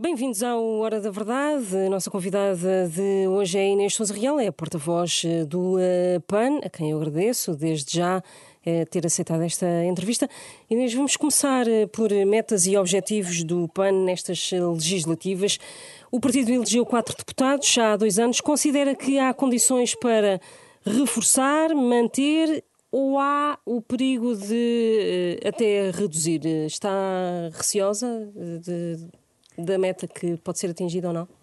Bem-vindos ao Hora da Verdade. A nossa convidada de hoje é Inês Souza Real, é a porta-voz eh, do uh, PAN, a quem eu agradeço desde já uh, ter aceitado esta entrevista. Inês, vamos começar por metas e objetivos do PAN nestas legislativas. O partido elegeu quatro deputados já há dois anos. Considera que há condições para reforçar, manter ou há o perigo de até reduzir? Está receosa de da meta que pode ser atingida ou não?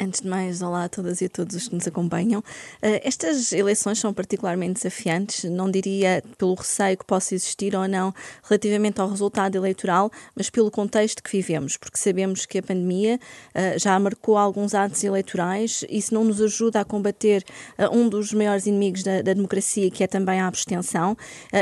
Antes de mais, olá a todas e a todos os que nos acompanham. Uh, estas eleições são particularmente desafiantes, não diria pelo receio que possa existir ou não relativamente ao resultado eleitoral, mas pelo contexto que vivemos, porque sabemos que a pandemia uh, já marcou alguns atos eleitorais e isso não nos ajuda a combater uh, um dos maiores inimigos da, da, democracia, que é também a abstenção,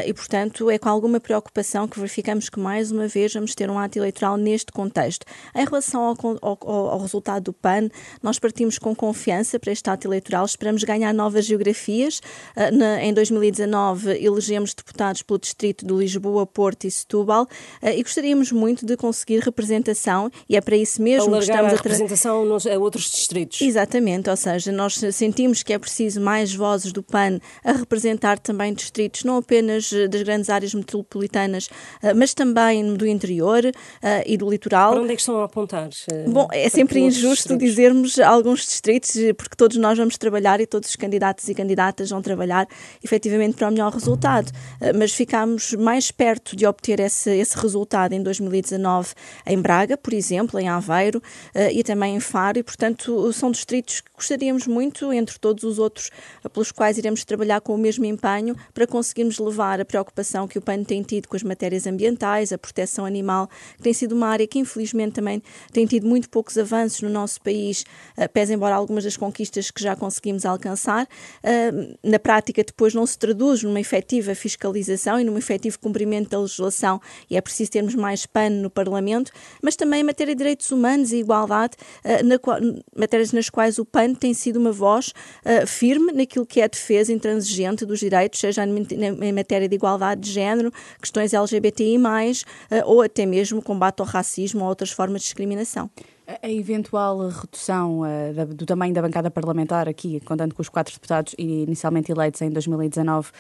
e portanto é com alguma preocupação que verificamos que mais uma vez vamos ter um ato eleitoral neste contexto. Em relação ao, ao, ao resultado do PAN, nós partimos com confiança para este ato eleitoral, esperamos ganhar novas geografias. Uh, em 2019 elegemos deputados pelo distrito de Lisboa, Porto e Setúbal uh, e gostaríamos muito de conseguir representação e é para isso mesmo Alargar que estamos a, a representação a outros distritos. Exatamente, ou seja, nós sentimos que é preciso mais vozes do PAN a representar também distritos, não apenas das grandes áreas metropolitanas, uh, mas também do interior e do litoral. Para onde é que estão a apontar? Bom, é sempre injusto dizermos alguns distritos, porque todos nós vamos trabalhar e todos os candidatos e candidatas vão trabalhar efetivamente para o melhor resultado. Eh, mas ficámos mais perto de obter esse, esse resultado em 2019 em Braga, por exemplo, em Aveiro eh, e também em Faro, e portanto são distritos que gostaríamos muito, entre todos os outros eh, pelos quais iremos trabalhar com o mesmo empenho para conseguirmos levar a preocupação que o PAN tem tido com as matérias ambientais, a proteção animal, que tem sido uma área que infelizmente também tem tido muito poucos avanços no nosso país pese embora algumas das conquistas que já conseguimos alcançar, uh, na prática depois não se traduz numa efetiva fiscalização e num efetivo cumprimento da legislação e é preciso termos mais pano no Parlamento, mas também em matéria de direitos humanos e igualdade, uh, na qual, matérias nas quais o PAN tem sido uma voz firme naquilo que é a defesa intransigente dos direitos, seja em matéria de igualdade de género, questões LGBTI+, ou até mesmo combate ao racismo ou outras formas de discriminação. A eventual redução uh, da, do tamanho da bancada parlamentar, aqui, contando com os quatro deputados inicialmente eleitos em 2019,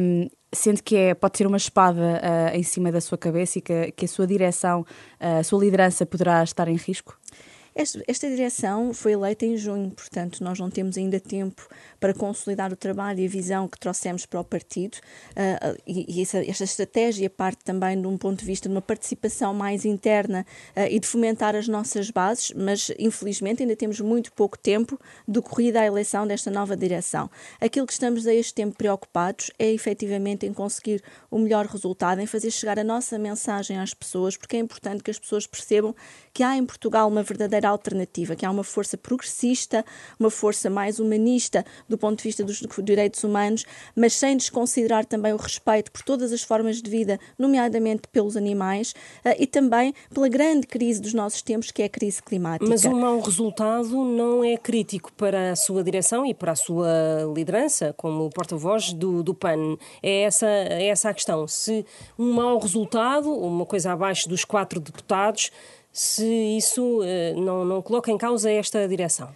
um, sente que é, pode ser uma espada uh, em cima da sua cabeça e que, que a sua direção, uh, a sua liderança poderá estar em risco? Esta, esta, direção foi eleita em junho, portanto, nós não temos ainda tempo para consolidar o trabalho e a visão que trouxemos para o partido. Uh, e, e essa, esta estratégia parte também de um ponto de vista de uma participação mais interna uh, e de fomentar as nossas bases, mas infelizmente ainda temos muito pouco tempo decorrida a eleição desta nova direção. Aquilo que estamos a este tempo preocupados é efetivamente em conseguir o melhor resultado, em fazer chegar a nossa mensagem às pessoas, porque é importante que as pessoas percebam que há em Portugal uma verdadeira alternativa, que há uma força progressista, uma força mais humanista do ponto de vista dos direitos humanos, mas sem desconsiderar também o respeito por todas as formas de vida, nomeadamente pelos animais, eh, e também pela grande crise dos nossos tempos, que é a crise climática. Mas um mau resultado não é crítico para a sua direção e para a sua liderança, como porta-voz do, do PAN. É essa, é essa a questão. Se um mau resultado, uma coisa abaixo dos quatro deputados, se isso eh, não, não coloca em causa esta direção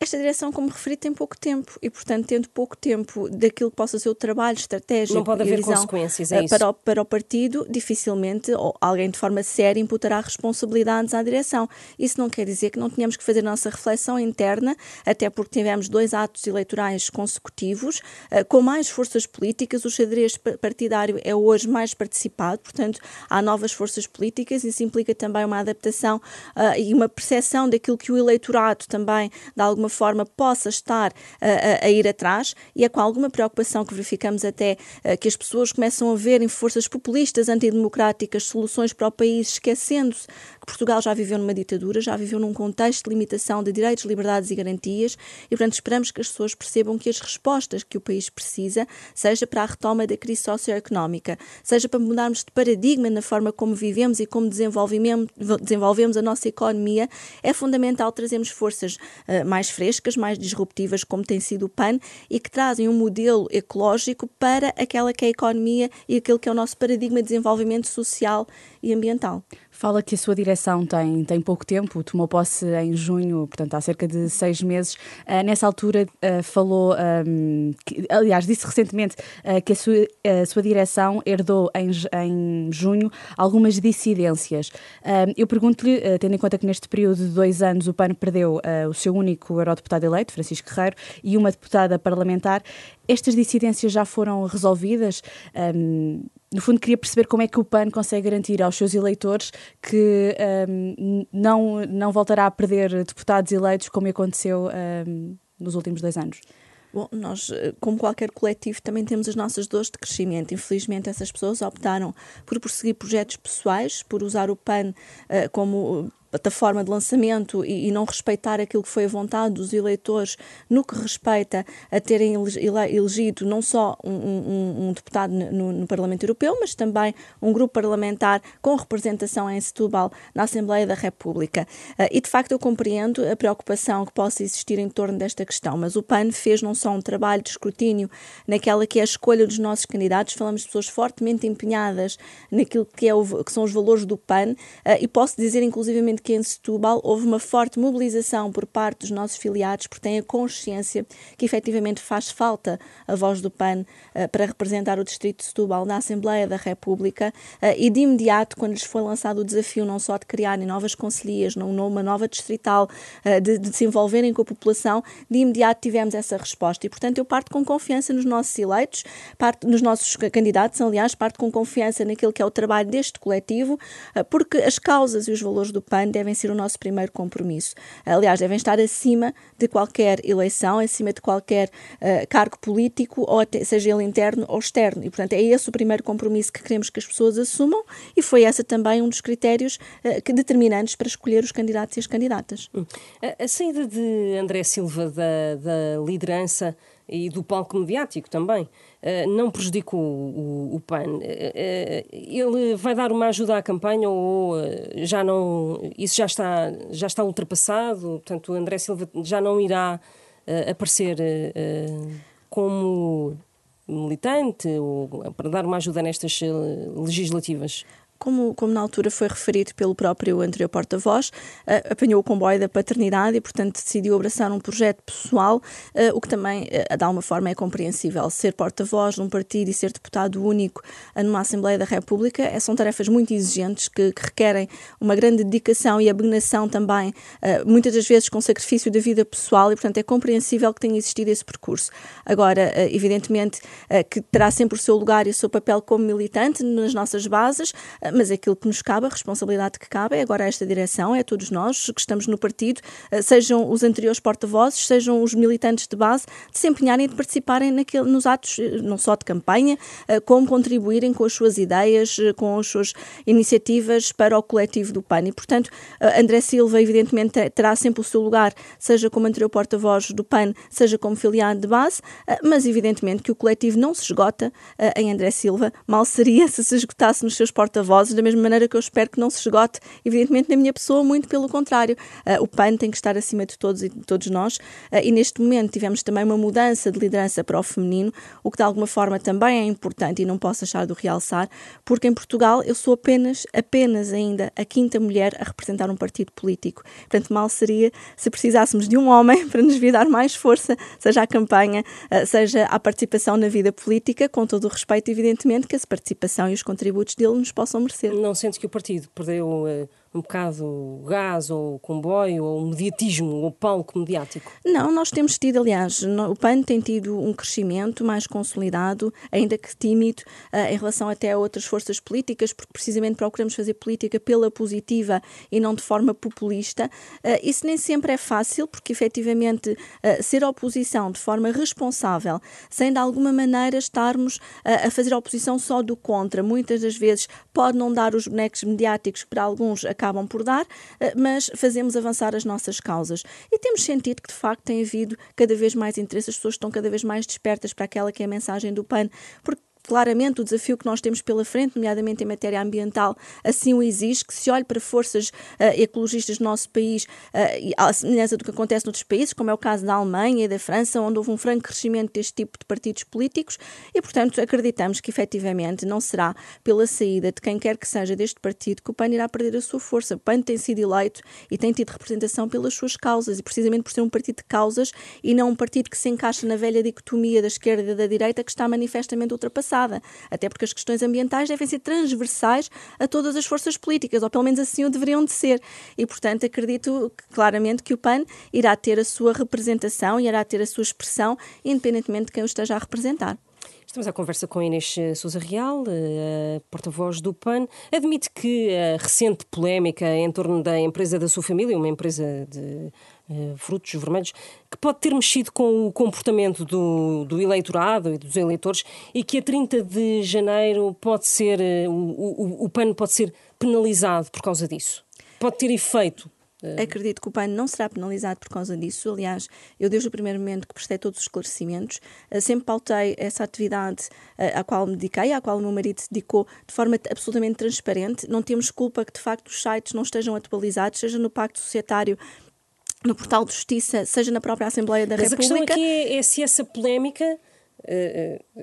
esta direção, como referi, tem pouco tempo. E, portanto, tendo pouco tempo daquilo que possa ser o trabalho estratégico não pode haver consequências, é eh, para, o, para o partido, dificilmente ou alguém de forma séria imputará responsabilidades à direção. Isso não quer dizer que não tenhamos que fazer a nossa reflexão interna, até porque tivemos dois atos eleitorais consecutivos, eh, com mais forças políticas, o xadrez partidário é hoje mais participado, portanto, há novas forças políticas, isso implica também uma adaptação uh, e uma percepção daquilo que o eleitorado também, de alguma forma possa estar a, a, ir atrás e é com alguma preocupação que verificamos até eh, que as pessoas começam a ver em forças populistas, antidemocráticas, soluções para o país, esquecendo-se que Portugal já viveu numa ditadura, já viveu num contexto de limitação de direitos, liberdades e garantias e, portanto, esperamos que as pessoas percebam que as respostas que o país precisa, seja para a retoma da crise socioeconómica, seja para mudarmos de paradigma na forma como vivemos e como desenvolvemos a nossa economia, é fundamental trazermos forças uh, mais frescas, mais disruptivas, como tem sido o PAN, e que trazem um modelo ecológico para aquela que é a economia e aquele que é o nosso paradigma de desenvolvimento social e ambiental. Fala que a sua direção tem, tem pouco tempo, tomou posse em junho, portanto há cerca de seis meses. Uh, nessa altura uh, falou, um, que, aliás, disse recentemente uh, que a sua, a sua direção herdou em, em junho algumas dissidências. eu pergunto-lhe, tendo em conta que neste período de dois anos o PAN perdeu o seu único eurodeputado eleito, Francisco Guerreiro, e uma deputada parlamentar, estas dissidências já foram resolvidas? Um, no fundo, queria perceber como é que o PAN consegue garantir aos seus eleitores que um, não, não voltará a perder deputados eleitos como aconteceu um, nos últimos dois anos. Bom, nós, eh, como qualquer coletivo, também temos as nossas dores de crescimento. Infelizmente, essas pessoas optaram por prosseguir projetos pessoais, por usar o PAN uh, como plataforma de lançamento e, e, não respeitar aquilo que foi a vontade dos eleitores no que respeita a terem elegido não só um, um, um deputado no, no, Parlamento Europeu, mas também um grupo parlamentar com representação em Setúbal na Assembleia da República. Uh, e de facto eu compreendo a preocupação que possa existir em torno desta questão, mas o PAN fez não só um trabalho de escrutínio naquela que é a escolha dos nossos candidatos, falamos de pessoas fortemente empenhadas naquilo que, é o, que são os valores do PAN, uh, e posso dizer inclusivamente que em Setúbal houve uma forte mobilização por parte dos nossos filiados, porque têm a consciência que efetivamente faz falta a voz do PAN uh, para representar o Distrito de Setúbal na Assembleia da República uh, e de imediato, quando lhes foi lançado o desafio não só de criarem novas conselhias, numa nova distrital, uh, de, de se envolverem com a população, de imediato tivemos essa resposta. E, portanto, eu parto com confiança nos nossos eleitos, parto nos nossos candidatos, aliás, parto com confiança naquilo que é o trabalho deste coletivo, porque as causas e os valores do PAN devem ser o nosso primeiro compromisso. Aliás, devem estar acima de qualquer eleição, acima de qualquer uh, cargo político, ou até, seja ele interno ou externo. E, portanto, é esse o primeiro compromisso que queremos que as pessoas assumam e foi essa também um dos critérios uh, que determinantes para escolher os candidatos e as candidatas. Hum. A, a saída de André Silva da, da liderança e do palco mediático também. Uh, não prejudicou o, PAN. Uh, ele vai dar uma ajuda à campanha ou já não. Isso já está, já está ultrapassado? Portanto, o André Silva já não irá aparecer como militante ou para dar uma ajuda nestas legislativas? Como, como na altura foi referido pelo próprio anterior porta-voz, uh, apanhou o comboio da paternidade e, portanto, decidiu abraçar um projeto pessoal, uh, o que também, uh, de alguma forma, é compreensível. Ser porta-voz num partido e ser deputado único numa Assembleia da República são tarefas muito exigentes que, que, requerem uma grande dedicação e abnegação também, muitas das vezes com sacrifício da vida pessoal e, portanto, é compreensível que tenha existido esse percurso. Agora, evidentemente, que terá sempre o seu lugar e o seu papel como militante nas nossas bases, mas aquilo que nos cabe, a responsabilidade que cabe é agora esta direção, é a todos nós que estamos no partido, eh, sejam os anteriores porta-vozes, sejam os militantes de base, de se empenharem de participarem naquele, nos atos, eh, não só de campanha, eh, como contribuírem com as suas ideias, com as suas iniciativas para o coletivo do PAN. E, portanto, André Silva, evidentemente, terá sempre o seu lugar, seja como anterior porta-voz do PAN, seja como filiado de base, mas, evidentemente, que o coletivo não se esgota em André Silva. Mal seria se se esgotasse nos seus porta-vozes da mesma maneira que eu espero que não se esgote, evidentemente, na minha pessoa, muito pelo contrário. Uh, o PAN tem que estar acima de todos e de todos nós, uh, e neste momento tivemos também uma mudança de liderança para o feminino, o que de alguma forma também é importante e não posso deixar de realçar, porque em Portugal eu sou apenas, apenas ainda a quinta mulher a representar um partido político. Portanto, mal seria se precisássemos de um homem para nos vir dar mais força, seja à campanha, uh, seja à participação na vida política, com todo o respeito, evidentemente, que essa participação e os contributos dele nos possam merecer. Não sente que o partido perdeu uh, um bocado o gás ou o comboio ou o mediatismo ou o palco mediático? Não, nós temos tido, aliás, o PAN tem tido um crescimento mais consolidado, ainda que tímido, uh, em relação até a outras forças políticas, porque precisamente procuramos fazer política pela positiva e não de forma populista. Uh, isso nem sempre é fácil, porque efetivamente uh, ser oposição de forma responsável, sem de alguma maneira estarmos a fazer oposição só do contra, muitas das vezes pode não dar os bonecos mediáticos para alguns acabam por dar, eh, mas fazemos avançar as nossas causas. E temos sentido que, de facto, tem havido cada vez mais interesse, as pessoas estão cada vez mais despertas para aquela que é a mensagem do PAN, porque claramente o desafio que nós temos pela frente, nomeadamente em matéria ambiental, assim o exige, que se olhe para forças uh, ecologistas do nosso país, uh, à semelhança do que acontece noutros países, como é o caso da Alemanha e da França, onde houve um franco crescimento deste tipo de partidos políticos, e, portanto, acreditamos que efetivamente não será pela saída de quem quer que seja deste partido que o PAN irá perder a sua força. O PAN tem sido eleito e tem tido representação pelas suas causas, e precisamente por ser um partido de causas e não um partido que se encaixa na velha dicotomia da esquerda e da direita que está manifestamente ultrapassada. Até porque as questões ambientais devem ser transversais a todas as forças políticas, ou pelo menos assim o deveriam de ser. E, portanto, acredito claramente que o PAN irá ter a sua representação e irá ter a sua expressão, independentemente de quem o esteja a representar. Estamos à conversa com Inês Sousa Real, eh, porta-voz do PAN. Admite que a recente polémica em torno da empresa da sua família, uma empresa de uh, frutos vermelhos, que pode ter mexido com o comportamento do, do eleitorado e dos eleitores e que a 30 de janeiro pode ser, uh, o, o, o PAN pode ser penalizado por causa disso? Pode ter efeito Acredito que o PAN não será penalizado por causa disso. Aliás, eu desde o primeiro momento que prestei todos os esclarecimentos, eh, sempre pautei essa atividade eh, à qual me dediquei, à qual o meu marido se dedicou de forma absolutamente transparente. Não temos culpa que de facto os sites não estejam atualizados, seja no Pacto Societário no portal de justiça, seja na própria Assembleia da Mas República. Mas a questão aqui é, é se essa polémica eh, eh,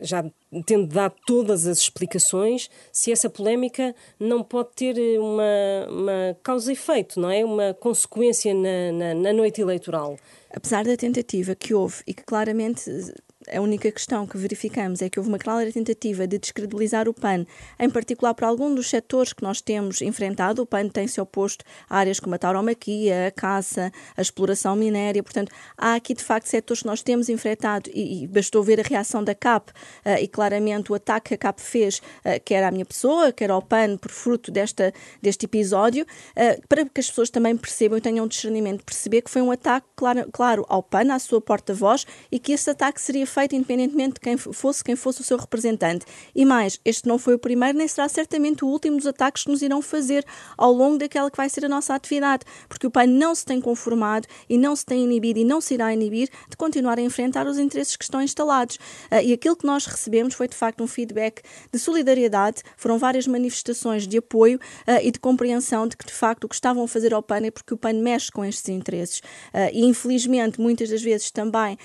já tendo dado todas as explicações, se essa polémica não pode ter eh, uma, uma causa e efeito, não é? Uma consequência na, na, na noite eleitoral. Apesar da tentativa que houve e que claramente a única questão que verificamos é que houve uma clara tentativa de descredibilizar o PAN, em particular para algum dos setores que nós temos enfrentado. O PAN tem-se oposto a áreas como a tauromaquia, a caça, a exploração minéria. Portanto, há aqui de facto setores que nós temos enfrentado e, e bastou ver a reação da CAP uh, e claramente o ataque que a CAP fez, uh, quer à minha pessoa, quer ao PAN, por fruto desta, deste episódio, uh, para que as pessoas também percebam e tenham discernimento, perceber que foi um ataque, claro, claro ao PAN, à sua porta-voz, e que esse ataque seria feito independentemente de quem fosse quem fosse o seu representante. E mais, este não foi o primeiro, nem será certamente o último dos ataques que nos irão fazer ao longo daquela que vai ser a nossa atividade, porque o PAN não se tem conformado e não se tem inibido e não se irá inibir de continuar a enfrentar os interesses que estão instalados. Uh, e aquilo que nós recebemos foi de facto um feedback de solidariedade, foram várias manifestações de apoio uh, e de compreensão de que de facto o que estavam a fazer ao PAN é porque o PAN mexe com estes interesses. Uh, e infelizmente, muitas das vezes também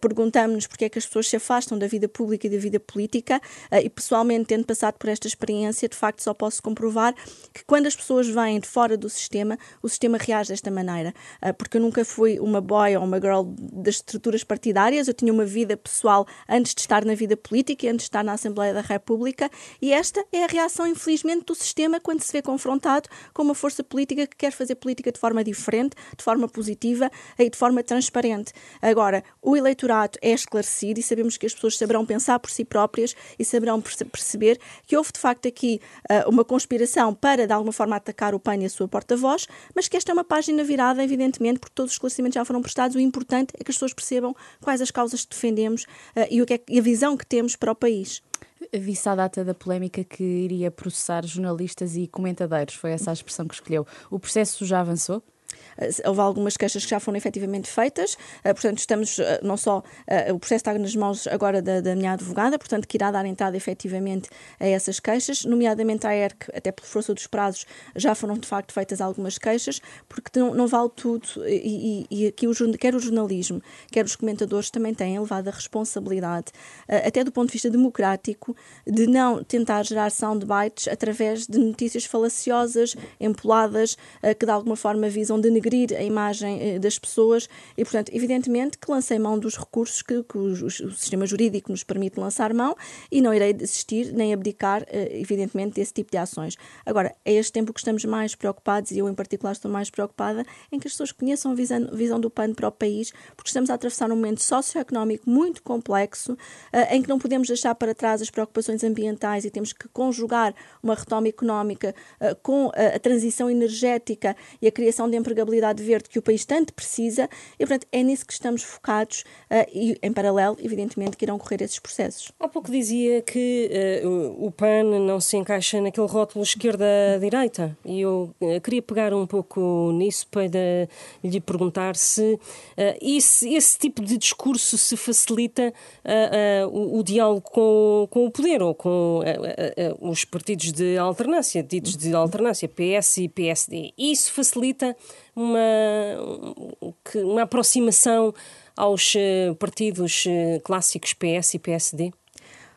perguntamos-nos porque é que as pessoas se afastam da vida pública e da vida política, eh, e pessoalmente, tendo passado por esta experiência, de facto só posso comprovar que quando as pessoas vêm de fora do sistema, o sistema reage desta maneira. Eh, porque eu nunca fui uma boy ou uma girl das estruturas partidárias, eu tinha uma vida pessoal antes de estar na vida política e antes de estar na Assembleia da República, e esta é a reação, infelizmente, do sistema quando se vê confrontado com uma força política que quer fazer política de forma diferente, de forma positiva e de forma transparente. Agora, o eleitorado é esclarecido e sabemos que as pessoas saberão pensar por si próprias e saberão perceber que houve de facto aqui uh, uma conspiração para de alguma forma atacar o PAN e a sua porta-voz, mas que esta é uma página virada, evidentemente, porque todos os esclarecimentos já foram prestados. O importante é que as pessoas percebam quais as causas que defendemos uh, e, o que é, e a visão que temos para o país. Vista a data da polémica que iria processar jornalistas e comentadores, foi essa a expressão que escolheu. O processo já avançou? Eh, houve algumas queixas que já foram efetivamente feitas, eh, portanto, estamos eh, não só. o processo está nas mãos agora da, da, minha advogada, portanto, que irá dar entrada efetivamente a essas queixas, nomeadamente à ERC, até por força dos prazos, já foram de facto feitas algumas queixas, porque não, não vale tudo e, e, aqui o, quer o jornalismo, quer os comentadores também têm elevada responsabilidade, até do ponto de vista democrático, de não tentar gerar soundbites através de notícias falaciosas, empoladas, que de alguma forma visam denegrir a imagem eh, das pessoas e, portanto, evidentemente que lancei mão dos recursos que, que o, o, sistema jurídico nos permite lançar mão e não irei desistir nem abdicar, eh, evidentemente, desse tipo de ações. Agora, é este tempo que estamos mais preocupados e eu, em particular, estou mais preocupada em que as pessoas conheçam a visão, a visão do PAN para o país, porque estamos a atravessar um momento socioeconómico muito complexo eh, em que não podemos deixar para trás as preocupações ambientais e temos que conjugar uma retoma económica com a, transição energética e a criação de empresas empregabilidade verde que o país tanto precisa e, portanto, é nisso que estamos focados uh, e, em paralelo, evidentemente, que irão correr esses processos. Há pouco dizia que uh, o PAN não se encaixa naquele rótulo esquerda-direita e eu uh, queria pegar um pouco nisso para lhe perguntar se esse, esse, tipo de discurso se facilita o, o, diálogo com, com, o poder ou com os partidos de alternância, ditos de alternância, PS e PSD. Isso facilita uma, uma aproximação aos eh, partidos eh, clássicos PS e PSD?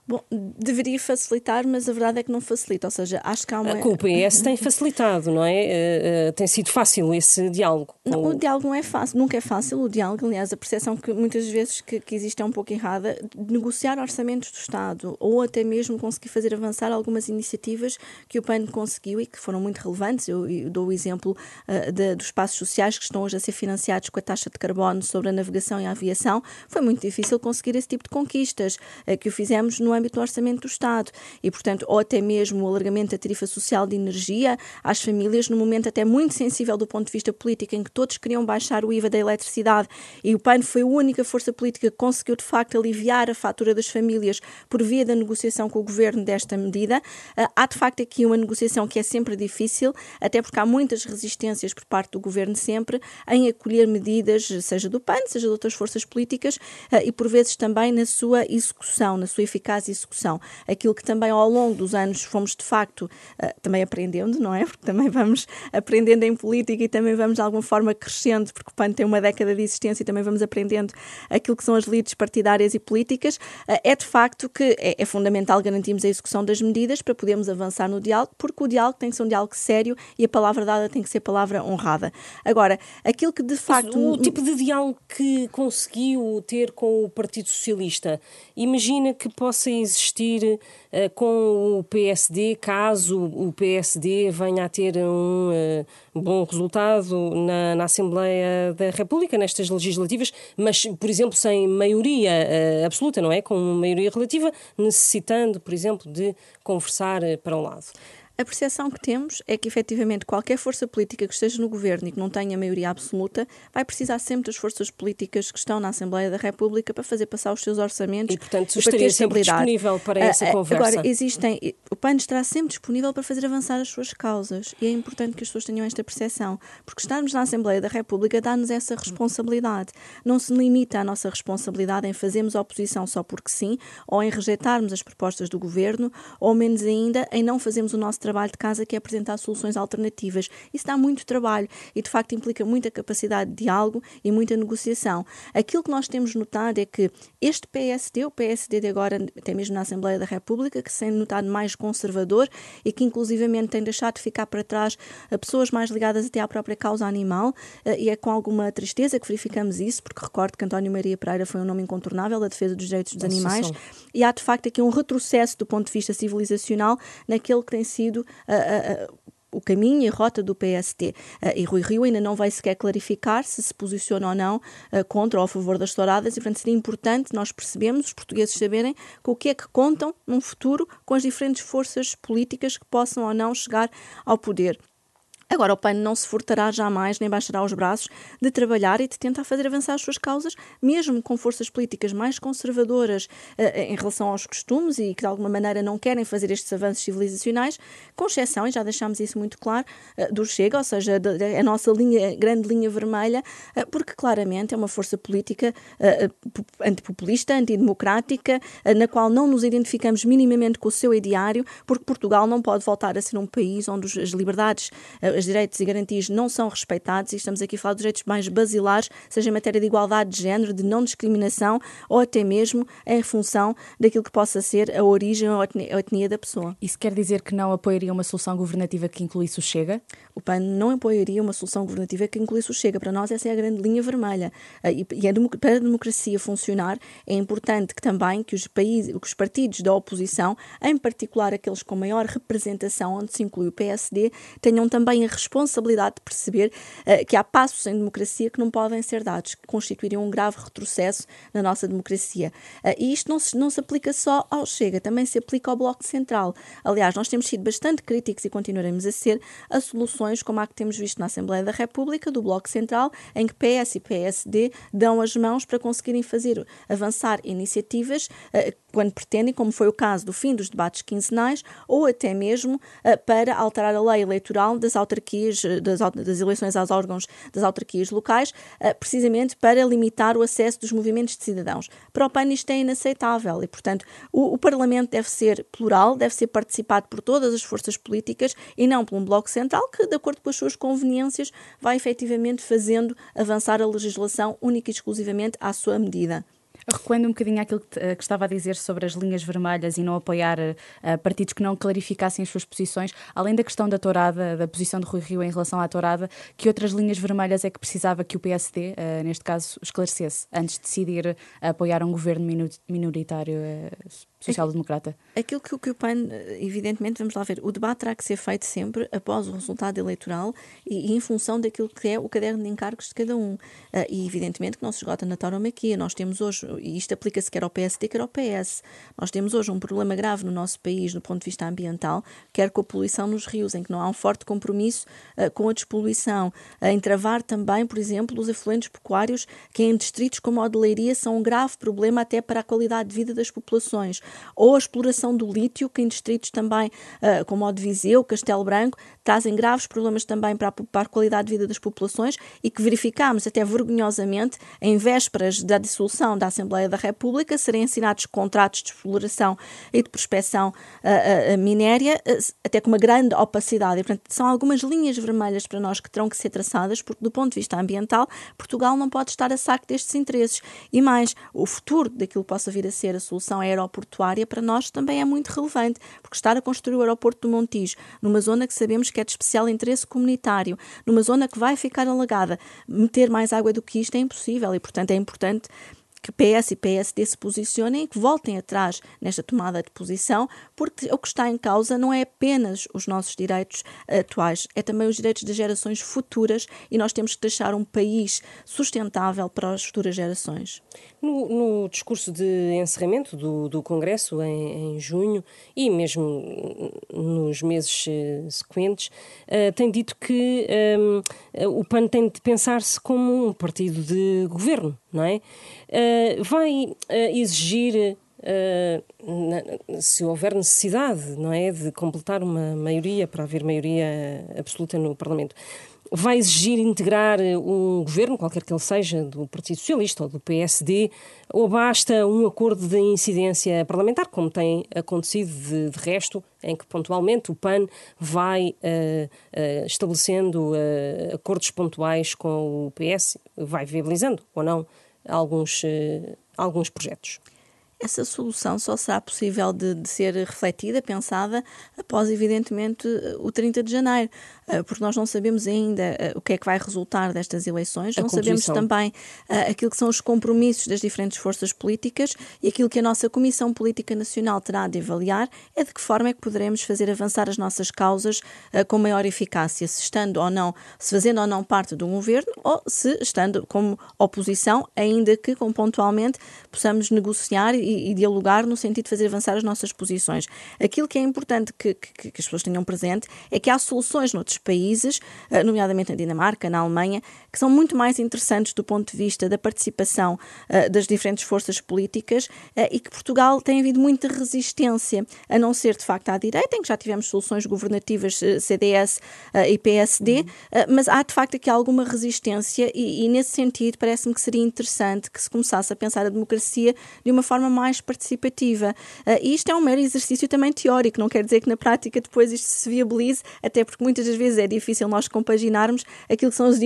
Bom, deveria facilitar, mas a verdade é que não facilita. Ou seja, acho que há uma. Com o PS tem facilitado, não é? Uh, uh, tem sido fácil esse diálogo. Não, o... o diálogo não é fácil, nunca é fácil. O diálogo, aliás, a percepção que muitas vezes que, que existe é um pouco errada. Negociar orçamentos do Estado ou até mesmo conseguir fazer avançar algumas iniciativas que o PAN conseguiu e que foram muito relevantes. Eu, eu dou o exemplo uh, de, dos espaços sociais que estão hoje a ser financiados com a taxa de carbono sobre a navegação e a aviação. Foi muito difícil conseguir esse tipo de conquistas que o fizemos no âmbito do orçamento do Estado e, portanto, ou até mesmo o alargamento da tarifa social de energia às famílias, num momento até muito sensível do ponto de vista político, em que todos queriam baixar o IVA da eletricidade e o PAN foi a única força política que conseguiu, de facto, aliviar a fatura das famílias por via da negociação com o governo desta medida. Ah, há, de facto, aqui uma negociação que é sempre difícil, até porque há muitas resistências por parte do governo sempre em acolher medidas, seja do PAN, seja de outras forças políticas, ah, e por vezes também na sua execução, na sua eficaz execução. Aquilo que também ao longo dos anos fomos de facto uh, também aprendendo, não é? Porque também vamos aprendendo em política e também vamos de alguma forma crescendo, porque o PAN tem uma década de existência e também vamos aprendendo aquilo que são as lides partidárias e políticas. Uh, é de facto que é, é fundamental garantirmos a execução das medidas para podermos avançar no diálogo, porque o diálogo tem que ser um diálogo sério e a palavra dada tem que ser palavra honrada. Agora, aquilo que de facto. O tipo de diálogo que conseguiu ter com o Partido Socialista, imagina que possa existir existir uh, com o PSD, caso o PSD venha a ter um uh, bom resultado na, na, Assembleia da República, nestas legislativas, mas, por exemplo, sem maioria uh, absoluta, não é? Com maioria relativa, necessitando, por exemplo, de conversar para um lado. A percepção que temos é que, efetivamente, qualquer força política que esteja no governo e que não tenha maioria absoluta vai precisar sempre das forças políticas que estão na Assembleia da República para fazer passar os seus orçamentos e, portanto, estaria sempre disponível para essa conversa. Agora, existem. O PAN estará sempre disponível para fazer avançar as suas causas e é importante que as pessoas tenham esta percepção, porque estarmos na Assembleia da República dá-nos essa responsabilidade. Não se limita a nossa responsabilidade em fazermos oposição só porque sim, ou em rejeitarmos as propostas do governo, ou menos ainda em não fazermos o nosso trabalho de casa, que é apresentar soluções alternativas. Isso dá muito trabalho e, de facto, implica muita capacidade de diálogo e muita negociação. Aquilo que nós temos notado é que este PSD, o PSD de agora, até mesmo na Assembleia da República, que se tem notado mais conservador e que, inclusivamente, tem deixado de ficar para trás pessoas mais ligadas até à própria causa animal, eh, e é com alguma tristeza que verificamos isso, porque recordo que António Maria Pereira foi um nome incontornável da defesa dos direitos dos animais, e há, de facto, aqui um retrocesso do ponto de vista civilizacional naquele que tem sido sido o caminho e rota do PST. e Rui Rio ainda não vai sequer clarificar se se posiciona ou não contra ou a favor das touradas, e portanto seria importante nós percebemos, os portugueses saberem, com o que é que contam num futuro com as diferentes forças políticas que possam ou não chegar ao poder. Agora, o PAN não se furtará jamais, nem baixará os braços, de trabalhar e de tentar fazer avançar as suas causas, mesmo com forças políticas mais conservadoras uh, em relação aos costumes e que de alguma maneira não querem fazer estes avanços civilizacionais, com exceção, e já deixámos isso muito claro, uh, do Chega, ou seja, de, de, a nossa linha, grande linha vermelha, porque claramente é uma força política antipopulista, antidemocrática, na qual não nos identificamos minimamente com o seu ideário, porque Portugal não pode voltar a ser um país onde as liberdades os direitos e garantias não são respeitados e estamos aqui a falar dos direitos mais basilares, seja em matéria de igualdade de género, de não discriminação ou até mesmo em função daquilo que possa ser a origem ou a etnia da pessoa. Isso quer dizer que não apoiaria uma solução governativa que incluísse o Chega? O PAN não apoiaria uma solução governativa que incluísse o Chega. Para nós essa é a grande linha vermelha. Ah, e para a democracia funcionar é importante que também que os, países, que os partidos da oposição, em particular aqueles com maior representação, onde se inclui o PSD, tenham também a responsabilidade de perceber uh, que há passos em democracia que não podem ser dados, que constituiriam um grave retrocesso na nossa democracia. Uh, e isto não se, não se aplica só ao Chega, também se aplica ao Bloco Central. Aliás, nós temos sido bastante críticos e continuaremos a ser a soluções como a que temos visto na Assembleia da República, do Bloco Central, em que PS e PSD dão as mãos para conseguirem fazer avançar iniciativas uh, quando pretendem, como foi o caso do fim dos debates quinzenais, ou até mesmo uh, para alterar a lei eleitoral das autarquias, das, das eleições aos órgãos das autarquias locais, uh, precisamente para limitar o acesso dos movimentos de cidadãos. Para o PAN isto é inaceitável e, portanto, o, o Parlamento deve ser plural, deve ser participado por todas as forças políticas e não por um bloco central que, de acordo com as suas conveniências, vai efetivamente fazendo avançar a legislação única e exclusivamente à sua medida. Recuando um bocadinho àquilo que, que, estava a dizer sobre as linhas vermelhas e não apoiar uh, partidos que não clarificassem as suas posições, além da questão da tourada, da posição de Rui Rio em relação à tourada, que outras linhas vermelhas é que precisava que o PSD, uh, eh, neste caso, esclarecesse antes de decidir apoiar um governo minoritário uh, social-democrata? Aquilo que, que, o PAN, evidentemente, vamos lá ver, o debate terá que ser feito sempre após o resultado eleitoral e, e em função daquilo que é o caderno de encargos de cada um. e, evidentemente, que não se esgota na tauromaquia. Nós temos hoje e isto aplica-se quer ao PSD, quer ao PS. Nós temos hoje um problema grave no nosso país do ponto de vista ambiental, quer com a poluição nos rios, em que não há um forte compromisso uh, com a despoluição, uh, em travar também, por exemplo, os afluentes pecuários, que em distritos como a Odeleiria são um grave problema até para a qualidade de vida das populações, ou a exploração do lítio, que em distritos também uh, como o de Viseu, Castelo Branco, trazem graves problemas também para a, qualidade de vida das populações e que verificamos até vergonhosamente em vésperas da dissolução da Assembleia da República serem assinados contratos de exploração e de prospecção uh, uh, minéria, até com uma grande opacidade. E, portanto, são algumas linhas vermelhas para nós que terão que ser traçadas, porque, do ponto de vista ambiental, Portugal não pode estar a saco destes interesses. E mais, o futuro daquilo que possa vir a ser a solução aeroportuária para nós também é muito relevante, porque estar a construir o aeroporto do Montijo, numa zona que sabemos que é de especial interesse comunitário, numa zona que vai ficar alagada, meter mais água do que isto é impossível e, portanto, é importante que PS e PSD se posicionem e que voltem atrás nesta tomada de posição, porque o que está em causa não é apenas os nossos direitos atuais, é também os direitos das gerações futuras e nós temos que deixar um país sustentável para as futuras gerações. No, no discurso de encerramento do, do Congresso em, em, junho e mesmo nos meses uh, sequentes, uh, tem dito que um, eh, o PAN tem de pensar-se como um partido de governo, não é? Uh, vai exigir Uh, se houver necessidade, não é, de completar uma maioria para haver maioria absoluta no Parlamento, vai exigir integrar um governo, qualquer que ele seja, do Partido Socialista ou do PSD, ou basta um acordo de incidência parlamentar, como tem acontecido de, de resto, em que pontualmente o PAN vai uh, uh, estabelecendo uh, acordos pontuais com o PS, vai viabilizando ou não alguns, alguns projetos? essa solução só será possível de, de, ser refletida, pensada, após, evidentemente, o 30 de janeiro, eh, porque nós não sabemos ainda eh, o que é que vai resultar destas eleições, a não sabemos também uh, aquilo que são os compromissos das diferentes forças políticas e aquilo que a nossa Comissão Política Nacional terá de avaliar é de que forma é que poderemos fazer avançar as nossas causas com maior eficácia, se estando ou não, se fazendo ou não parte do governo ou se estando como oposição, ainda que com pontualmente possamos negociar e e, dialogar no sentido de fazer avançar as nossas posições. Aquilo que é importante que, que, que as pessoas tenham presente é que há soluções noutros países, eh, nomeadamente na Dinamarca, na Alemanha, que são muito mais interessantes do ponto de vista da participação uh, das diferentes forças políticas uh, e que Portugal tem havido muita resistência, a não ser de facto à direita, em que já tivemos soluções governativas uh, CDS e PSD, uhum. mas há de facto aqui alguma resistência e, e nesse sentido parece-me que seria interessante que se começasse a pensar a democracia de uma forma mais participativa. E isto é um mero exercício também teórico, não quer dizer que na prática depois isto se viabilize, até porque muitas das vezes é difícil nós compaginarmos aquilo que são os,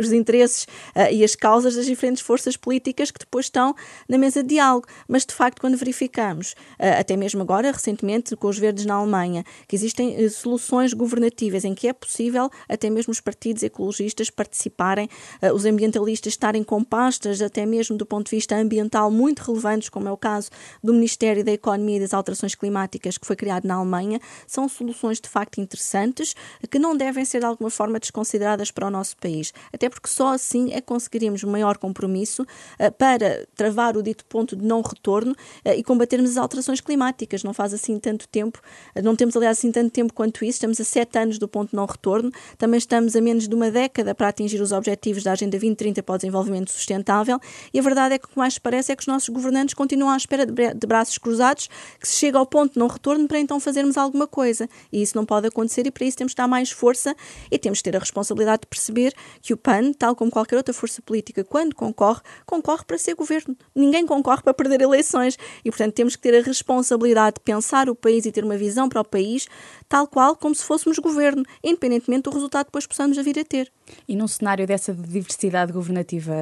os interesses uh, e as causas das diferentes forças políticas que depois estão na mesa de diálogo. Mas de facto, quando verificamos, uh, até mesmo agora, recentemente, com os verdes na Alemanha, que existem soluções governativas em que é possível até mesmo os partidos ecologistas participarem, os ambientalistas estarem com pastas, até mesmo do ponto de vista ambiental, muito relevantes, como é o caso do Ministério da Economia e das Alterações Climáticas, que foi criado na Alemanha, são soluções de facto interessantes que não devem ser de alguma forma desconsideradas para o nosso país, até porque só assim é que conseguiríamos maior compromisso uh, para travar o dito ponto de não retorno uh, e combatermos as alterações climáticas. Não faz assim tanto tempo, uh, não temos aliás assim tanto tempo quanto isso, estamos a sete anos do ponto de não retorno, também estamos a menos de uma década para atingir os objetivos da Agenda 2030 para o Desenvolvimento Sustentável e a verdade é que o que mais parece é que os nossos governantes continuam à espera de braços cruzados que se chega ao ponto de não retorno para então fazermos alguma coisa. E isso não pode acontecer e para isso temos de dar mais força e temos de ter a responsabilidade de perceber que o PAN, tal como qualquer outra força política, quando concorre, concorre para ser governo. Ninguém concorre para perder eleições e, portanto, temos que ter a responsabilidade de pensar o país e ter uma visão para o país tal qual como se fôssemos governo, independentemente do resultado que depois possamos vir a ter. E num cenário dessa diversidade governativa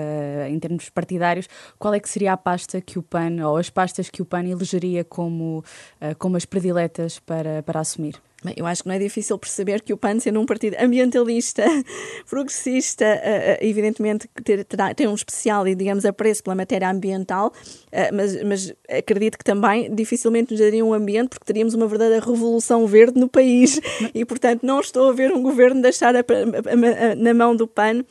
em termos partidários, qual é que seria a pasta que o PAN, ou as pastas que o PAN elegeria como, eh, como as prediletas para, para assumir? Eu acho que não é difícil perceber que o PAN, sendo um partido ambientalista, progressista, uh, evidentemente ter, terá, tem um especial e, digamos, apreço pela matéria ambiental, uh, mas, mas acredito que também dificilmente nos daria um ambiente, porque teríamos uma verdadeira revolução verde no país. E, portanto, não estou a ver um governo deixar a, a, a, na mão do PAN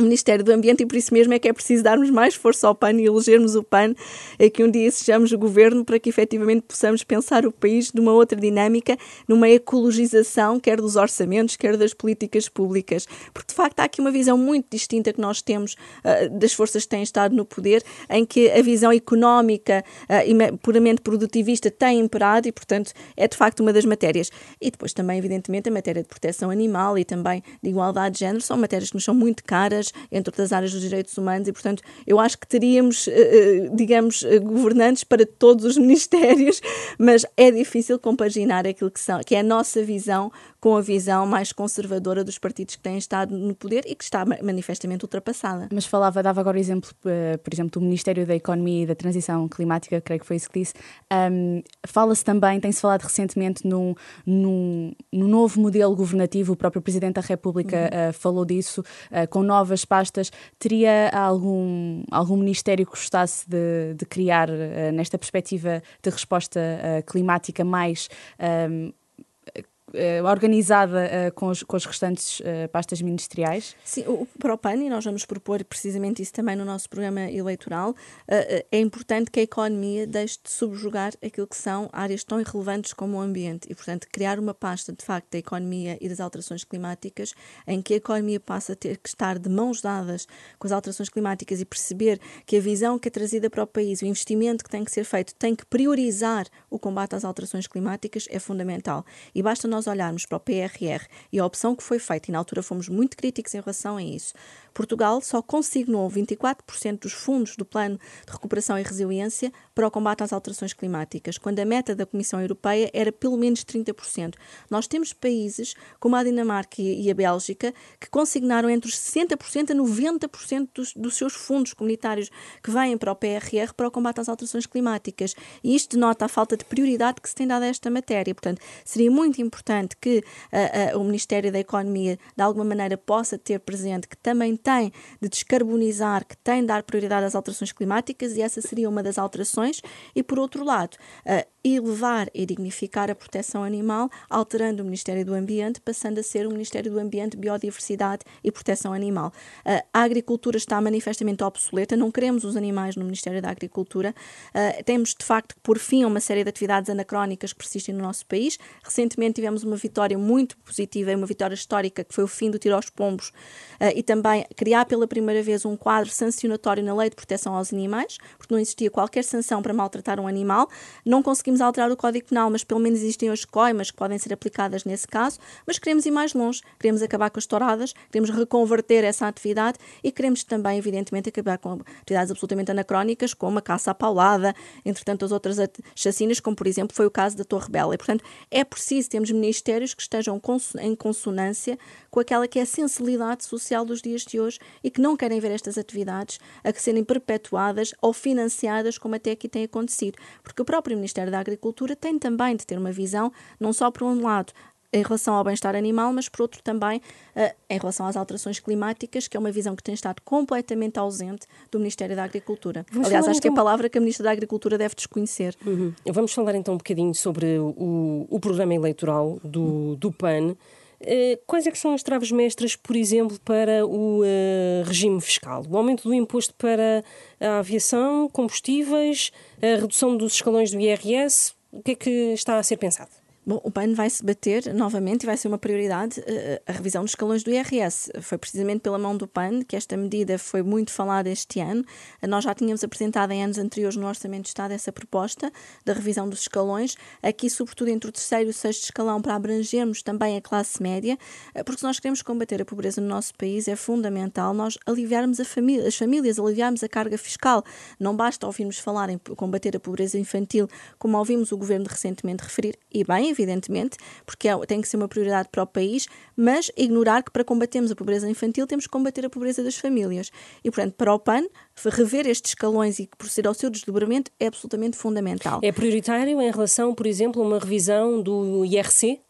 Ministério do Ambiente e por isso mesmo é que é preciso darmos mais força ao PAN e elegermos o PAN, é que um dia sejamos o governo para que efetivamente possamos pensar o país numa outra dinâmica, numa ecologização, quer dos orçamentos, quer das políticas públicas. Porque de facto há aqui uma visão muito distinta que nós temos uh, das forças que têm estado no poder, em que a visão económica uh, e puramente produtivista tem imperado e, portanto, é de facto uma das matérias. E depois também, evidentemente, a matéria de proteção animal e também de igualdade de género são matérias que nos são muito caras áreas, entre outras áreas dos direitos humanos, e, portanto, eu acho que teríamos, eh, eh, digamos, eh, governantes para todos os ministérios, mas é difícil compaginar aquilo que, são, que é a nossa visão com a visão mais conservadora dos partidos que têm estado no poder e que está manifestamente ultrapassada. Mas falava, dava agora o exemplo, por exemplo, do Ministério da Economia e da Transição Climática, creio que foi isso que disse. Um, Fala-se também, tem-se falado recentemente num, num, num, novo modelo governativo, o próprio Presidente da República uhum. uh, falou disso, uh, com novas pastas. Teria algum, algum ministério que gostasse de, de criar, uh, nesta perspectiva de resposta climática, mais um, organizada uh, com, os, com as restantes uh, pastas ministeriais? Sim, o, para o PAN, e nós vamos propor precisamente isso também no nosso programa eleitoral, é importante que a economia deixe de subjugar aquilo que são áreas tão irrelevantes como o ambiente e, portanto, criar uma pasta, de facto, da economia e das alterações climáticas, em que a economia passa a ter que estar de mãos dadas com as alterações climáticas e perceber que a visão que é trazida para o país, o investimento que tem que ser feito, tem que priorizar o combate às alterações climáticas, é fundamental. E basta nós nós olharmos para o PRR e a opção que foi feita, e na altura fomos muito críticos em relação a isso, Portugal só consignou 24% dos fundos do Plano de Recuperação e Resiliência para o combate às alterações climáticas, quando a meta da Comissão Europeia era pelo menos 30%. Nós temos países como a Dinamarca e a Bélgica que consignaram entre os 60% a 90% dos, dos seus fundos comunitários que vêm para o PRR para o combate às alterações climáticas. E isto denota a falta de prioridade que se tem dado a esta matéria. Portanto, seria muito importante que uh, uh, o Ministério da Economia, de alguma maneira, possa ter presente que também tem de descarbonizar, que tem de dar prioridade às alterações climáticas, e essa seria uma das alterações, e por outro lado, uh, elevar e dignificar a proteção animal, alterando o Ministério do Ambiente, passando a ser o Ministério do Ambiente, Biodiversidade e Proteção Animal. A agricultura está manifestamente obsoleta, não queremos os animais no Ministério da Agricultura, temos de facto que pôr fim a uma série de atividades anacrónicas que persistem no nosso país. Recentemente tivemos uma vitória muito positiva, uma vitória histórica, que foi o fim do tiro aos pombos, uh, e também criar pela primeira vez um quadro sancionatório na Lei de Proteção aos Animais, porque não existia qualquer sanção para maltratar um animal. Não conseguimos alterar o Código Penal, mas pelo menos existem hoje coimas que podem ser aplicadas nesse caso, mas queremos ir mais longe, queremos acabar com as touradas, queremos reconverter essa atividade e queremos também, evidentemente, acabar com atividades absolutamente anacrónicas, como a caça à paulada, entre tantas outras chacinas, como por exemplo foi o caso da Torre Bela. E, portanto, é preciso termos ministérios que estejam em consonância com aquela que é a sensibilidade social dos dias de hoje e que não querem ver estas atividades a serem perpetuadas ou financiadas como até aqui tem acontecido. Porque o próprio Ministério da Agricultura tem também de ter uma visão, não só por um lado em relação ao bem-estar animal, mas por outro também uh, em relação às alterações climáticas, que é uma visão que tem estado completamente ausente do Ministério da Agricultura. Vamos Aliás, acho então... que é a palavra que a Ministra da Agricultura deve desconhecer. Uhum. Vamos falar então um bocadinho sobre o, o programa eleitoral do, do PAN. Uh, quais é que são as traves mestras, por exemplo, para o uh, regime fiscal? O aumento do imposto para a aviação, combustíveis, a redução dos escalões do IRS, o que é que está a ser pensado? Bom, o PAN vai se bater novamente e vai ser uma prioridade uh, a revisão dos escalões do IRS. Foi precisamente pela mão do PAN que esta medida foi muito falada este ano. Uh, nós já tínhamos apresentado em anos anteriores no Orçamento de Estado essa proposta da revisão dos escalões, aqui, sobretudo, entre o terceiro e o sexto escalão, para abrangermos também a classe média, porque se nós queremos combater a pobreza no nosso país, é fundamental nós aliviarmos as famílias, aliviarmos a carga fiscal. Não basta ouvirmos falar em combater a pobreza infantil, como ouvimos o Governo recentemente referir, e bem, evidentemente, porque é, tem que ser uma prioridade para o país, mas ignorar que para combatermos a pobreza infantil temos que combater a pobreza das famílias. E, portanto, para o PAN, rever estes escalões e proceder ao seu desdobramento é absolutamente fundamental. É prioritário em relação, por exemplo, a uma revisão do IRC?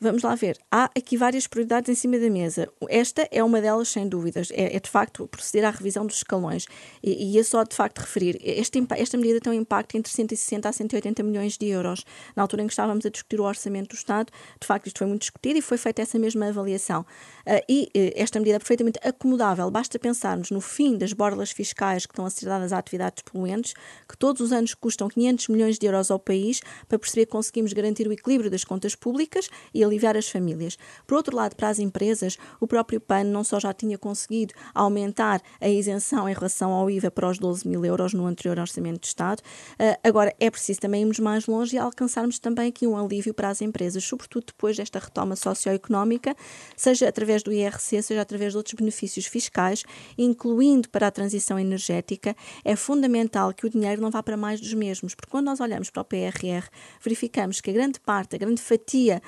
Vamos lá ver. Há aqui várias prioridades em cima da mesa. Esta é uma delas, sem dúvidas. É, é de facto proceder à revisão dos escalões. E, e é só de facto referir. Este, esta medida tem um impacto entre 160 a 180 milhões de euros. Na altura em que estávamos a discutir o orçamento do Estado, de facto isto foi muito discutido e foi feita essa mesma avaliação. Uh, e uh, esta medida é perfeitamente acomodável. Basta pensarmos no fim das borlas fiscais que estão a ser dadas a atividades poluentes, que todos os anos custam 500 milhões de euros ao país, para perceber que conseguimos garantir o equilíbrio das contas públicas e aliviar as famílias. Por outro lado, para as empresas, o próprio PAN não só já tinha conseguido aumentar a isenção em relação ao IVA para os 12 mil euros no anterior Orçamento de Estado, uh, agora é preciso também irmos mais longe e alcançarmos também aqui um alívio para as empresas, sobretudo depois desta retoma socioeconómica, seja através do IRC, seja através de outros benefícios fiscais, incluindo para a transição energética, é fundamental que o dinheiro não vá para mais dos mesmos, porque quando nós olhamos para o PRR, verificamos que a grande parte, a grande fatia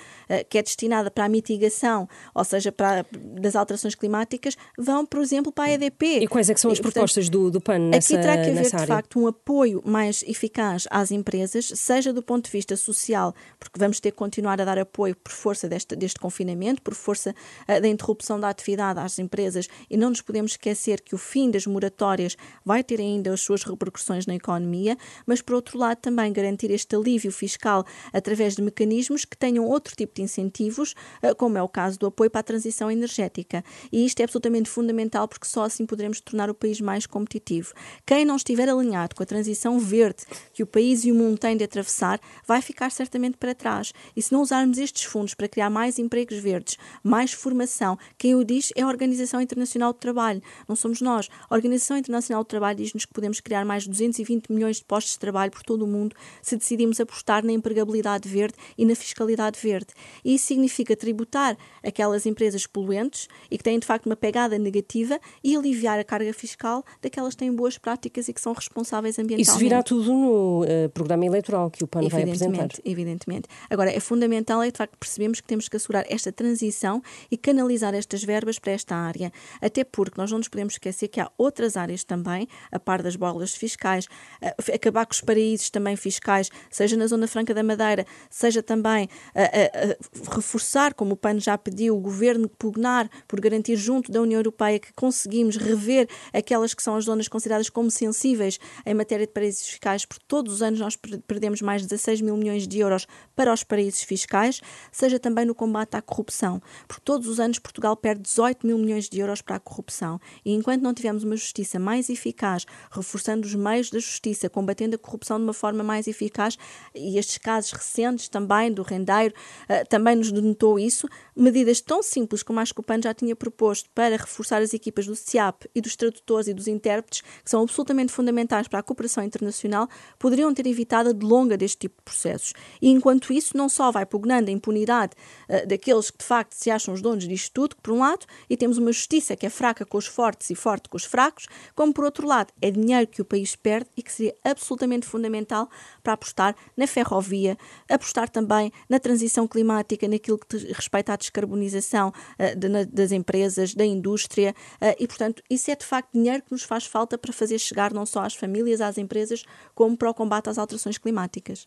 que é destinada para a mitigação, ou seja, para, das alterações climáticas, vão, por exemplo, para a EDP. E quais é são as e, propostas portanto, do, do PAN nessa Aqui terá que haver, de área? facto, um apoio mais eficaz às empresas, seja do ponto de vista social, porque vamos ter que continuar a dar apoio por força deste, deste confinamento, por força uh, da interrupção da atividade às empresas, e não nos podemos esquecer que o fim das moratórias vai ter ainda as suas repercussões na economia, mas, por outro lado, também garantir este alívio fiscal através de mecanismos que tenham outro tipo de incentivo incentivos, eh, como é o caso do apoio para a transição energética. E isto é absolutamente fundamental porque só assim poderemos tornar o país mais competitivo. Quem não estiver alinhado com a transição verde que o país e o mundo têm de atravessar, vai ficar certamente para trás. E se não usarmos estes fundos para criar mais empregos verdes, mais formação, quem o diz é a Organização Internacional do Trabalho, não somos nós. A Organização Internacional do Trabalho diz-nos que podemos criar mais de 220 milhões de postos de trabalho por todo o mundo se decidirmos apostar na empregabilidade verde e na fiscalidade verde. E isso significa tributar aquelas empresas poluentes e que têm de facto uma pegada negativa e aliviar a carga fiscal daquelas que têm boas práticas e que são responsáveis ambientalmente. Isso virá tudo no uh, programa eleitoral que o PAN vai apresentar. Evidentemente. Agora, é fundamental é de facto percebemos que temos que assegurar esta transição e canalizar estas verbas para esta área, até porque nós não nos podemos esquecer que há outras áreas também, a par das bolas fiscais, uh, acabar com os paraísos também fiscais, seja na Zona Franca da Madeira, seja também uh, reforçar, como o PAN já pediu, o governo pugnar por garantir junto da União Europeia que conseguimos rever aquelas que são as zonas consideradas como sensíveis em matéria de paraísos fiscais, porque todos os anos nós perdemos mais de 16 mil milhões de euros para os paraísos fiscais, seja também no combate à corrupção, porque todos os anos Portugal perde 18 mil milhões de euros para a corrupção. E enquanto não tivermos uma justiça mais eficaz, reforçando os meios da justiça, combatendo a corrupção de uma forma mais eficaz, e estes casos recentes também do rendeiro, uh, também nos denotou isso, medidas tão simples como as que o PAN já tinha proposto para reforçar as equipas do CIAP e dos tradutores e dos intérpretes, que são absolutamente fundamentais para a cooperação internacional, poderiam ter evitado a delonga deste tipo de processos. E enquanto isso, não só vai pugnando a impunidade uh, daqueles que de facto se acham os donos disto tudo, que por um lado, e temos uma justiça que é fraca com os fortes e forte com os fracos, como por outro lado, é dinheiro que o país perde e que seria absolutamente fundamental para apostar na ferrovia, apostar também na transição climática, naquilo que respeita à descarbonização uh, de, na, das empresas, da indústria, uh, e, portanto, isso é de facto dinheiro que nos faz falta para fazer chegar não só às famílias, às empresas, como para o combate às alterações climáticas.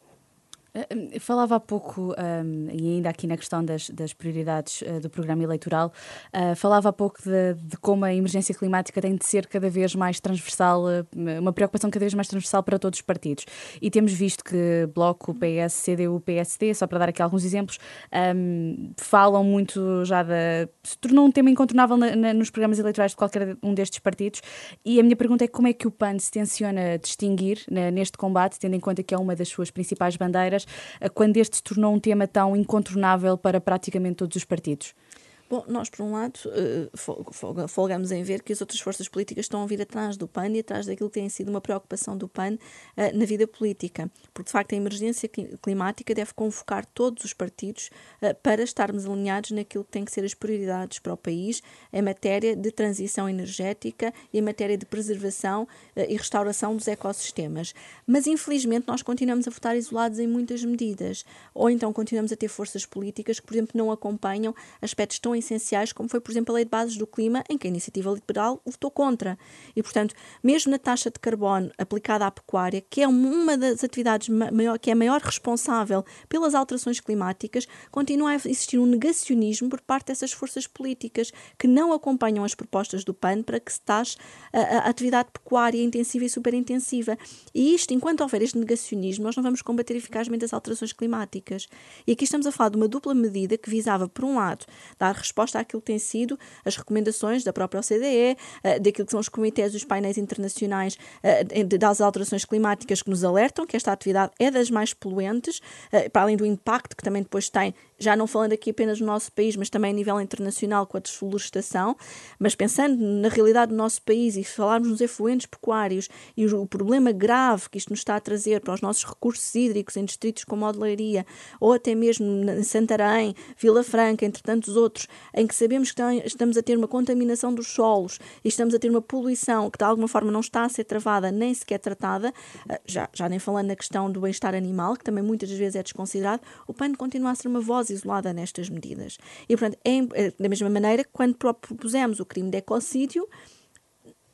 Eh, falava há pouco, um, e ainda aqui na questão das, das prioridades uh, do programa eleitoral, uh, falava há pouco de, de, como a emergência climática tem de ser cada vez mais transversal, uma preocupação cada vez mais transversal para todos os partidos. E temos visto que Bloco, PS, CDU, PSD, só para dar aqui alguns exemplos, um, falam muito já da. se tornou um tema incontornável na, na, nos programas eleitorais de qualquer um destes partidos. E a minha pergunta é como é que o PAN se tenciona distinguir né, neste combate, tendo em conta que é uma das suas principais bandeiras eh, quando este se tornou um tema tão incontornável para praticamente todos os partidos? Bom, nós, por um lado, eh, folgamos em ver que as outras forças políticas estão a vir atrás do PAN e atrás daquilo que tem sido uma preocupação do PAN eh, na vida política. Porque, de facto, a emergência climática deve convocar todos os partidos eh, para estarmos alinhados naquilo que tem que ser as prioridades para o país em matéria de transição energética e em matéria de preservação e restauração dos ecossistemas. Mas, infelizmente, nós continuamos a votar isolados em muitas medidas. Ou então continuamos a ter forças políticas que, por exemplo, não acompanham aspectos tão essenciais, como foi, por exemplo, a Lei de Bases do Clima, em que a Iniciativa Liberal votou contra. E, portanto, mesmo na taxa de carbono aplicada à pecuária, que é uma das atividades maior, que é a maior responsável pelas alterações climáticas, continua a existir um negacionismo por parte dessas forças políticas que não acompanham as propostas do PAN para que se taxe a, a atividade pecuária intensiva e superintensiva. E isto, enquanto houver este negacionismo, nós não vamos combater eficazmente as alterações climáticas. E aqui estamos a falar de uma dupla medida que visava, por um lado, dar resposta àquilo que têm sido as recomendações da própria OCDE, eh, daquilo que são os comitês dos painéis internacionais eh, das alterações climáticas que nos alertam que esta atividade é das mais poluentes, eh, para além do impacto que também depois tem já não falando aqui apenas do nosso país, mas também a nível internacional com a desflorestação, mas pensando na realidade do nosso país e falarmos nos efluentes pecuários e o, problema grave que isto nos está a trazer para os nossos recursos hídricos em distritos como Odelaria ou até mesmo em Santarém, Vila Franca, entre tantos outros, em que sabemos que estamos a ter uma contaminação dos solos e estamos a ter uma poluição que de alguma forma não está a ser travada nem sequer tratada, eh, já, já nem falando na questão do bem-estar animal, que também muitas vezes é desconsiderado, o PAN continua a ser uma voz isolada nestas medidas. E, portanto, é, é da mesma maneira quando propusemos o crime de ecocídio,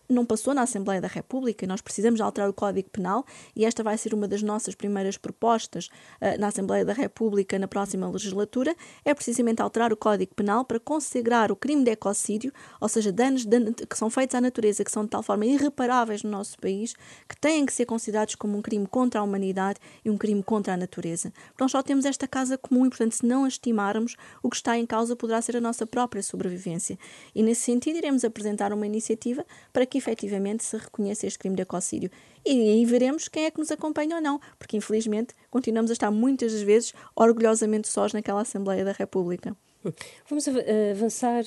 não passou na Assembleia da República. Nós precisamos alterar o Código Penal e esta vai ser uma das nossas primeiras propostas uh, na Assembleia da República na próxima legislatura. É precisamente alterar o Código Penal para consagrar o crime de ecocídio, ou seja, danos de, que são feitos à natureza, que são de tal forma irreparáveis no nosso país, que têm que ser considerados como um crime contra a humanidade e um crime contra a natureza. Nós só temos esta casa comum e, portanto, se não a estimarmos, o que está em causa poderá ser a nossa própria sobrevivência. E, nesse sentido, iremos apresentar uma iniciativa para que efetivamente se reconheça este crime de ecocídio. E aí veremos quem é que nos acompanha ou não, porque infelizmente continuamos a estar muitas das vezes orgulhosamente sós naquela Assembleia da República. Vamos avançar.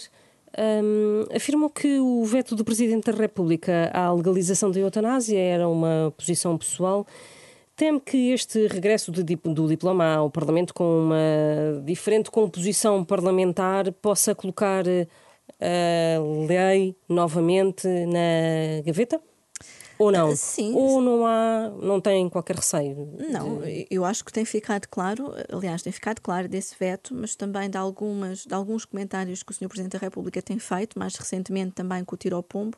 Um, que o veto do Presidente da República à legalização da eutanásia era uma posição pessoal. Teme que este regresso de, do diploma ao Parlamento com uma diferente composição parlamentar possa colocar a lei novamente na gaveta? Ou não? Ah, sim. Ou não há, não tem qualquer receio? Não, eu acho que tem ficado claro, aliás, tem ficado claro desse veto, mas também de, algumas, de alguns comentários que o Sr. Presidente da República tem feito, mais recentemente também com o tiro ao pombo,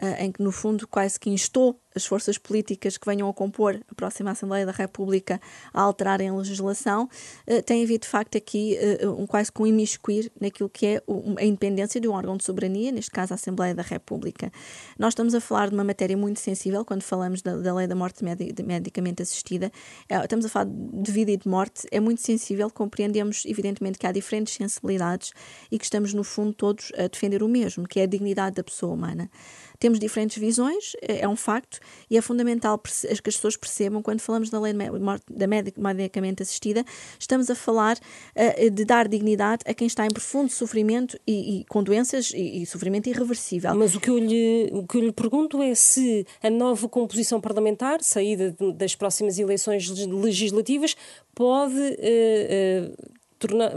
uh, em que, no fundo, quase que instou as forças políticas que venham a compor a próxima Assembleia da República a alterarem a legislação, uh, tem havido de facto aqui uh, um quase com um imiscuir naquilo que é a independência de um órgão de soberania, neste caso a Assembleia da República. Nós estamos a falar de uma matéria muito sensível quando falamos da, da lei da morte medicamente assistida. É, estamos a falar de vida e de morte, é muito sensível, compreendemos evidentemente que há diferentes sensibilidades e que estamos no fundo todos a defender o mesmo, que é a dignidade da pessoa humana. Temos diferentes visões, é, é um facto, e é fundamental que as pessoas percebam, quando falamos da lei da medicamente assistida, estamos a falar uh, de dar dignidade a quem está em profundo sofrimento e, e com doenças e, e, sofrimento irreversível. Mas o que, eu lhe, o que eu lhe pergunto é se a nova composição parlamentar, saída das próximas eleições legislativas, pode. Uh, uh,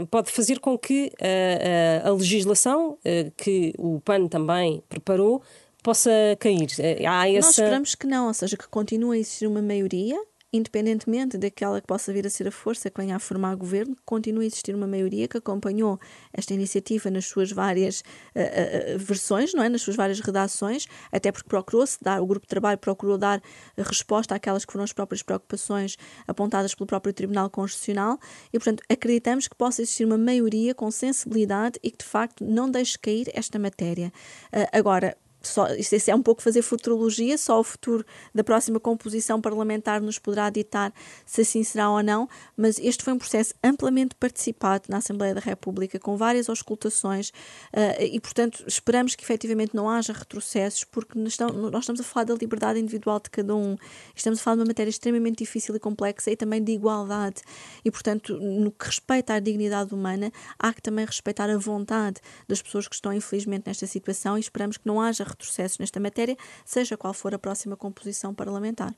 pode fazer com que a, a, a legislação que o PAN também preparou possa cair. Eh, há essa... Nós esperamos que não, ou seja, que continue a existir uma maioria independentemente daquela que possa vir a ser a força que venha a formar governo, continua a existir uma maioria que acompanhou esta iniciativa nas suas várias uh, uh, versões, não é? nas suas várias redações, até porque procurou-se dar, o grupo de trabalho procurou dar resposta àquelas que foram as próprias preocupações apontadas pelo próprio Tribunal Constitucional e, portanto, acreditamos que possa existir uma maioria com sensibilidade e que, de facto, não deixe cair esta matéria. Uh, agora, só, isso é um pouco fazer futurologia, só o futuro da próxima composição parlamentar nos poderá ditar se assim será ou não, mas este foi um processo amplamente participado na Assembleia da República, com várias auscultações, uh, e, portanto, esperamos que efetivamente não haja retrocessos, porque nós estamos, nós estamos a falar da liberdade individual de cada um, estamos a falar de uma matéria extremamente difícil e complexa e também de igualdade, e, portanto, no que respeita à dignidade humana, há que também respeitar a vontade das pessoas que estão, infelizmente, nesta situação, e esperamos que não haja retrocessos nesta matéria, seja qual for a próxima composição parlamentar.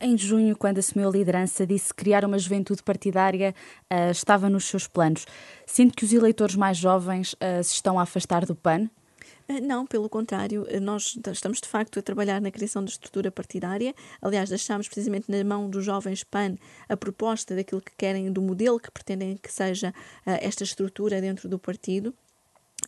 Em junho, quando assumiu a liderança, disse que criar uma juventude partidária uh, estava nos seus planos. Sente que os eleitores mais jovens uh, se estão a afastar do PAN? Eh, não, pelo contrário, nós estamos de facto a trabalhar na criação da estrutura partidária. Aliás, deixámos precisamente na mão dos jovens PAN a proposta daquilo que querem, do modelo que pretendem que seja esta estrutura dentro do partido.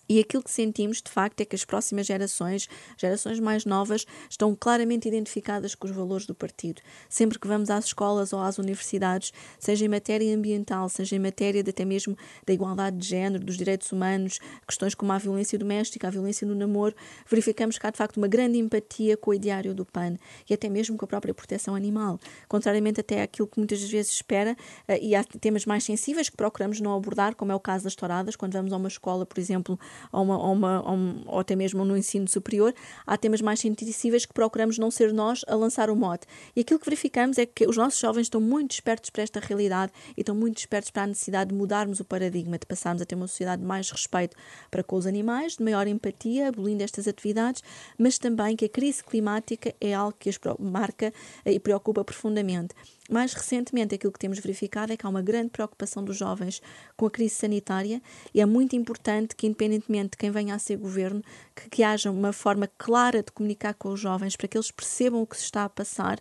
E aquilo que sentimos, de facto, é que as próximas gerações, gerações mais novas, estão claramente identificadas com os valores do partido. Sempre que vamos às escolas ou às universidades, seja em matéria ambiental, seja em matéria de, até mesmo da igualdade de género, dos direitos humanos, questões como a violência doméstica, a violência no namoro, verificamos que há, de facto, uma grande empatia com o ideário do PAN e até mesmo com a própria proteção animal. Contrariamente até àquilo que muitas vezes espera, eh, e há temas mais sensíveis que procuramos não abordar, como é o caso das touradas, quando vamos a uma escola, por exemplo, ou, uma, ou, uma, ou, ou, até mesmo no ensino superior, há temas mais sensíveis que procuramos não ser nós a lançar o mote. E aquilo que verificamos é que os nossos jovens estão muito despertos para esta realidade e estão muito despertos para a necessidade de mudarmos o paradigma, de passarmos a ter uma sociedade de mais respeito para com os animais, de maior empatia, abolindo estas atividades, mas também que a crise climática é algo que as marca e preocupa profundamente. Mais recentemente, aquilo que temos verificado é que há uma grande preocupação dos jovens com a crise sanitária e é muito importante que, independentemente de quem venha a ser governo, que, que haja uma forma clara de comunicar com os jovens para que eles percebam o que se está a passar,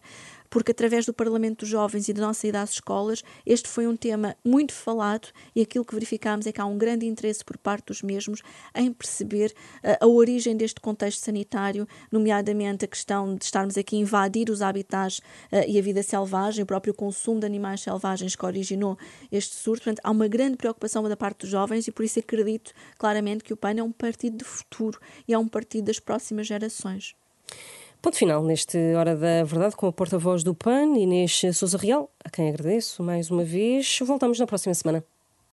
porque através do Parlamento dos Jovens e da nossa ida às escolas, este foi um tema muito falado e aquilo que verificámos é que há um grande interesse por parte dos mesmos em perceber uh, a origem deste contexto sanitário, nomeadamente a questão de estarmos aqui a invadir os habitats uh, e a vida selvagem, o próprio consumo de animais selvagens que originou este surto. Portanto, há uma grande preocupação da parte dos jovens e por isso acredito claramente que o PAN é um partido de futuro e é um partido das próximas gerações. Ponto final neste Hora da Verdade com a porta-voz do PAN, Inês Souza Real, a quem agradeço mais uma vez. Voltamos na próxima semana.